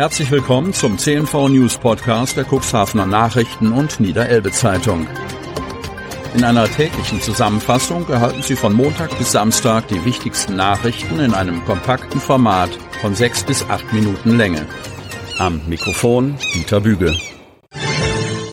Herzlich willkommen zum CNV News Podcast der Cuxhavener Nachrichten und Niederelbe Zeitung. In einer täglichen Zusammenfassung erhalten Sie von Montag bis Samstag die wichtigsten Nachrichten in einem kompakten Format von sechs bis acht Minuten Länge. Am Mikrofon Dieter Büge.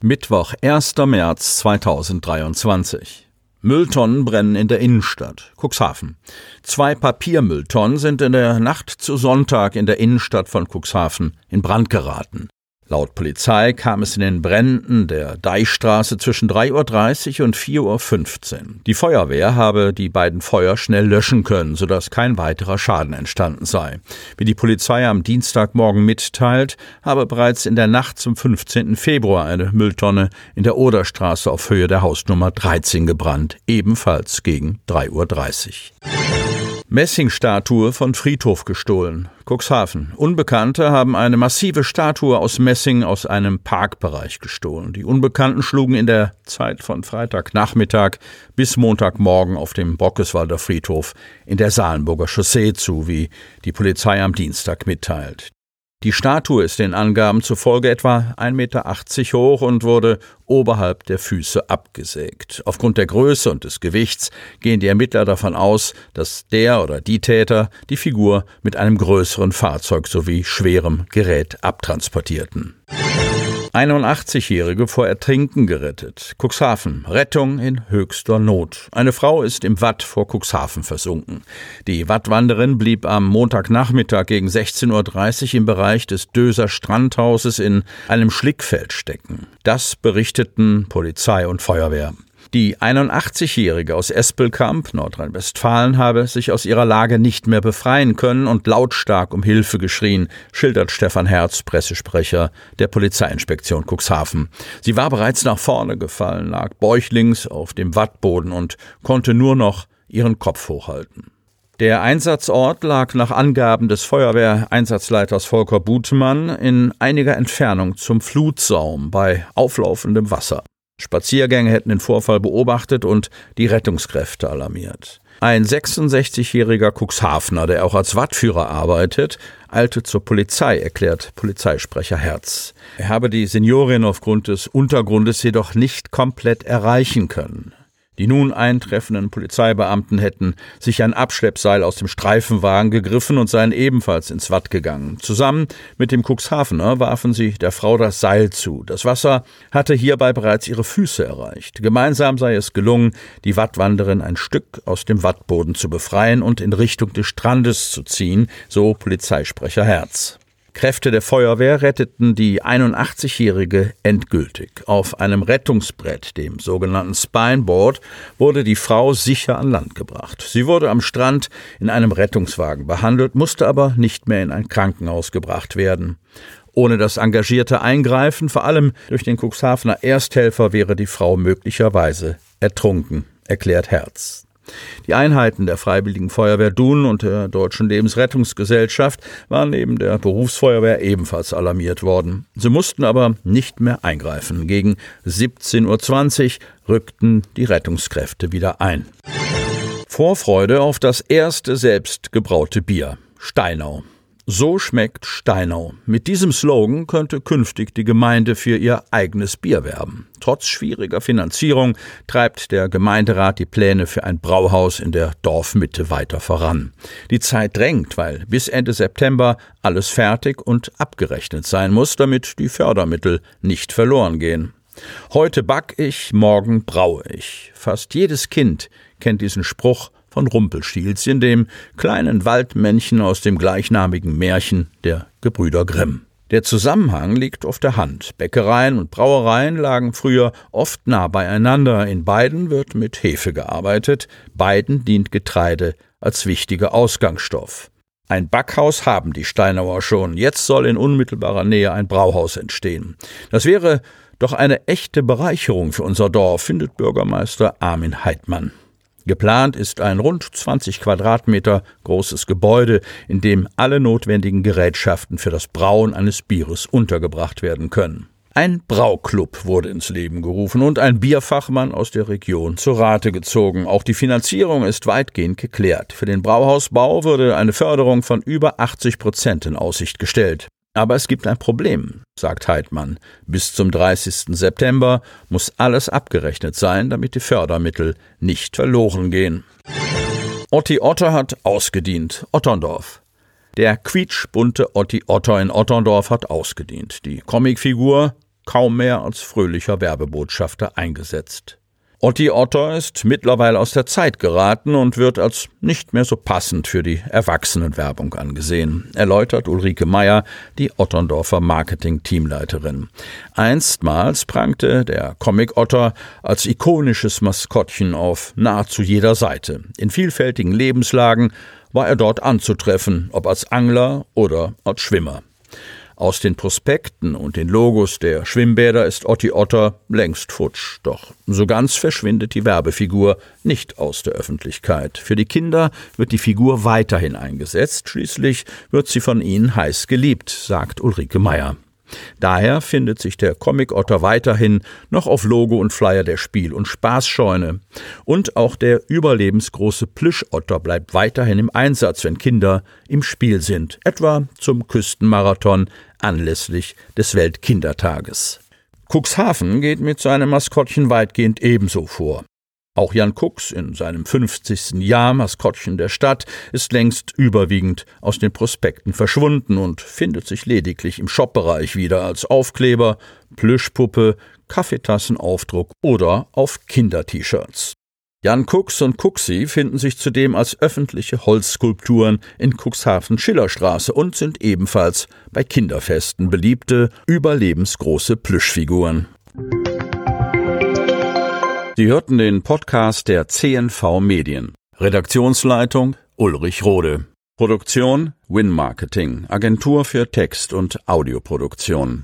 Mittwoch, 1. März 2023. Mülltonnen brennen in der Innenstadt, Cuxhaven. Zwei Papiermülltonnen sind in der Nacht zu Sonntag in der Innenstadt von Cuxhaven in Brand geraten. Laut Polizei kam es in den Bränden der Deichstraße zwischen 3.30 Uhr und 4.15 Uhr. Die Feuerwehr habe die beiden Feuer schnell löschen können, sodass kein weiterer Schaden entstanden sei. Wie die Polizei am Dienstagmorgen mitteilt, habe bereits in der Nacht zum 15. Februar eine Mülltonne in der Oderstraße auf Höhe der Hausnummer 13 gebrannt, ebenfalls gegen 3.30 Uhr. Messingstatue von Friedhof gestohlen. Cuxhaven. Unbekannte haben eine massive Statue aus Messing aus einem Parkbereich gestohlen. Die Unbekannten schlugen in der Zeit von Freitagnachmittag bis Montagmorgen auf dem Bockeswalder Friedhof in der Salenburger Chaussee zu, wie die Polizei am Dienstag mitteilt. Die Statue ist den Angaben zufolge etwa 1,80 Meter hoch und wurde oberhalb der Füße abgesägt. Aufgrund der Größe und des Gewichts gehen die Ermittler davon aus, dass der oder die Täter die Figur mit einem größeren Fahrzeug sowie schwerem Gerät abtransportierten. 81-Jährige vor Ertrinken gerettet. Cuxhaven. Rettung in höchster Not. Eine Frau ist im Watt vor Cuxhaven versunken. Die Wattwanderin blieb am Montagnachmittag gegen 16.30 Uhr im Bereich des Döser Strandhauses in einem Schlickfeld stecken. Das berichteten Polizei und Feuerwehr. Die 81-Jährige aus Espelkamp, Nordrhein-Westfalen, habe sich aus ihrer Lage nicht mehr befreien können und lautstark um Hilfe geschrien, schildert Stefan Herz, Pressesprecher der Polizeiinspektion Cuxhaven. Sie war bereits nach vorne gefallen, lag bäuchlings auf dem Wattboden und konnte nur noch ihren Kopf hochhalten. Der Einsatzort lag nach Angaben des Feuerwehreinsatzleiters Volker Butmann in einiger Entfernung zum Flutsaum bei auflaufendem Wasser. Spaziergänge hätten den Vorfall beobachtet und die Rettungskräfte alarmiert. Ein 66-jähriger Cuxhavener, der auch als Wattführer arbeitet, eilte zur Polizei, erklärt Polizeisprecher Herz. Er habe die Seniorin aufgrund des Untergrundes jedoch nicht komplett erreichen können. Die nun eintreffenden Polizeibeamten hätten sich ein Abschleppseil aus dem Streifenwagen gegriffen und seien ebenfalls ins Watt gegangen. Zusammen mit dem Cuxhavener warfen sie der Frau das Seil zu. Das Wasser hatte hierbei bereits ihre Füße erreicht. Gemeinsam sei es gelungen, die Wattwanderin ein Stück aus dem Wattboden zu befreien und in Richtung des Strandes zu ziehen, so Polizeisprecher Herz. Kräfte der Feuerwehr retteten die 81-Jährige endgültig. Auf einem Rettungsbrett, dem sogenannten Spineboard, wurde die Frau sicher an Land gebracht. Sie wurde am Strand in einem Rettungswagen behandelt, musste aber nicht mehr in ein Krankenhaus gebracht werden. Ohne das engagierte Eingreifen, vor allem durch den Cuxhavener Ersthelfer, wäre die Frau möglicherweise ertrunken, erklärt Herz. Die Einheiten der Freiwilligen Feuerwehr Dun und der Deutschen Lebensrettungsgesellschaft waren neben der Berufsfeuerwehr ebenfalls alarmiert worden. Sie mussten aber nicht mehr eingreifen. Gegen 17.20 Uhr rückten die Rettungskräfte wieder ein. Vorfreude auf das erste selbstgebraute Bier. Steinau. So schmeckt Steinau. Mit diesem Slogan könnte künftig die Gemeinde für ihr eigenes Bier werben. Trotz schwieriger Finanzierung treibt der Gemeinderat die Pläne für ein Brauhaus in der Dorfmitte weiter voran. Die Zeit drängt, weil bis Ende September alles fertig und abgerechnet sein muss, damit die Fördermittel nicht verloren gehen. Heute back ich, morgen braue ich. Fast jedes Kind kennt diesen Spruch von Rumpelstilzchen, dem kleinen Waldmännchen aus dem gleichnamigen Märchen der Gebrüder Grimm. Der Zusammenhang liegt auf der Hand. Bäckereien und Brauereien lagen früher oft nah beieinander. In beiden wird mit Hefe gearbeitet. Beiden dient Getreide als wichtiger Ausgangsstoff. Ein Backhaus haben die Steinauer schon. Jetzt soll in unmittelbarer Nähe ein Brauhaus entstehen. Das wäre doch eine echte Bereicherung für unser Dorf, findet Bürgermeister Armin Heidmann. Geplant ist ein rund 20 Quadratmeter großes Gebäude, in dem alle notwendigen Gerätschaften für das Brauen eines Bieres untergebracht werden können. Ein Brauclub wurde ins Leben gerufen und ein Bierfachmann aus der Region zur Rate gezogen. Auch die Finanzierung ist weitgehend geklärt. Für den Brauhausbau wurde eine Förderung von über 80 Prozent in Aussicht gestellt. Aber es gibt ein Problem, sagt Heidmann. Bis zum 30. September muss alles abgerechnet sein, damit die Fördermittel nicht verloren gehen. Otti Otter hat ausgedient. Otterndorf. Der quietschbunte Otti Otter in Otterndorf hat ausgedient. Die Comicfigur kaum mehr als fröhlicher Werbebotschafter eingesetzt. Otti Otter ist mittlerweile aus der Zeit geraten und wird als nicht mehr so passend für die Erwachsenenwerbung angesehen, erläutert Ulrike Meyer, die Otterndorfer Marketing-Teamleiterin. Einstmals prangte der Comic Otter als ikonisches Maskottchen auf nahezu jeder Seite. In vielfältigen Lebenslagen war er dort anzutreffen, ob als Angler oder als Schwimmer. Aus den Prospekten und den Logos der Schwimmbäder ist Otti Otter längst futsch. Doch so ganz verschwindet die Werbefigur nicht aus der Öffentlichkeit. Für die Kinder wird die Figur weiterhin eingesetzt. Schließlich wird sie von ihnen heiß geliebt, sagt Ulrike Meyer. Daher findet sich der Comic-Otter weiterhin noch auf Logo und Flyer der Spiel- und Spaßscheune. Und auch der überlebensgroße Plüschotter bleibt weiterhin im Einsatz, wenn Kinder im Spiel sind, etwa zum Küstenmarathon anlässlich des Weltkindertages. Cuxhaven geht mit seinem Maskottchen weitgehend ebenso vor. Auch Jan Kux in seinem 50. Jahr Maskottchen der Stadt ist längst überwiegend aus den Prospekten verschwunden und findet sich lediglich im Shopbereich wieder als Aufkleber, Plüschpuppe, Kaffeetassenaufdruck oder auf Kinder-T-Shirts. Jan Kux und Kuxi finden sich zudem als öffentliche Holzskulpturen in Cuxhaven Schillerstraße und sind ebenfalls bei Kinderfesten beliebte, überlebensgroße Plüschfiguren. Sie hörten den Podcast der CNV Medien. Redaktionsleitung Ulrich Rode. Produktion Win Marketing, Agentur für Text- und Audioproduktion.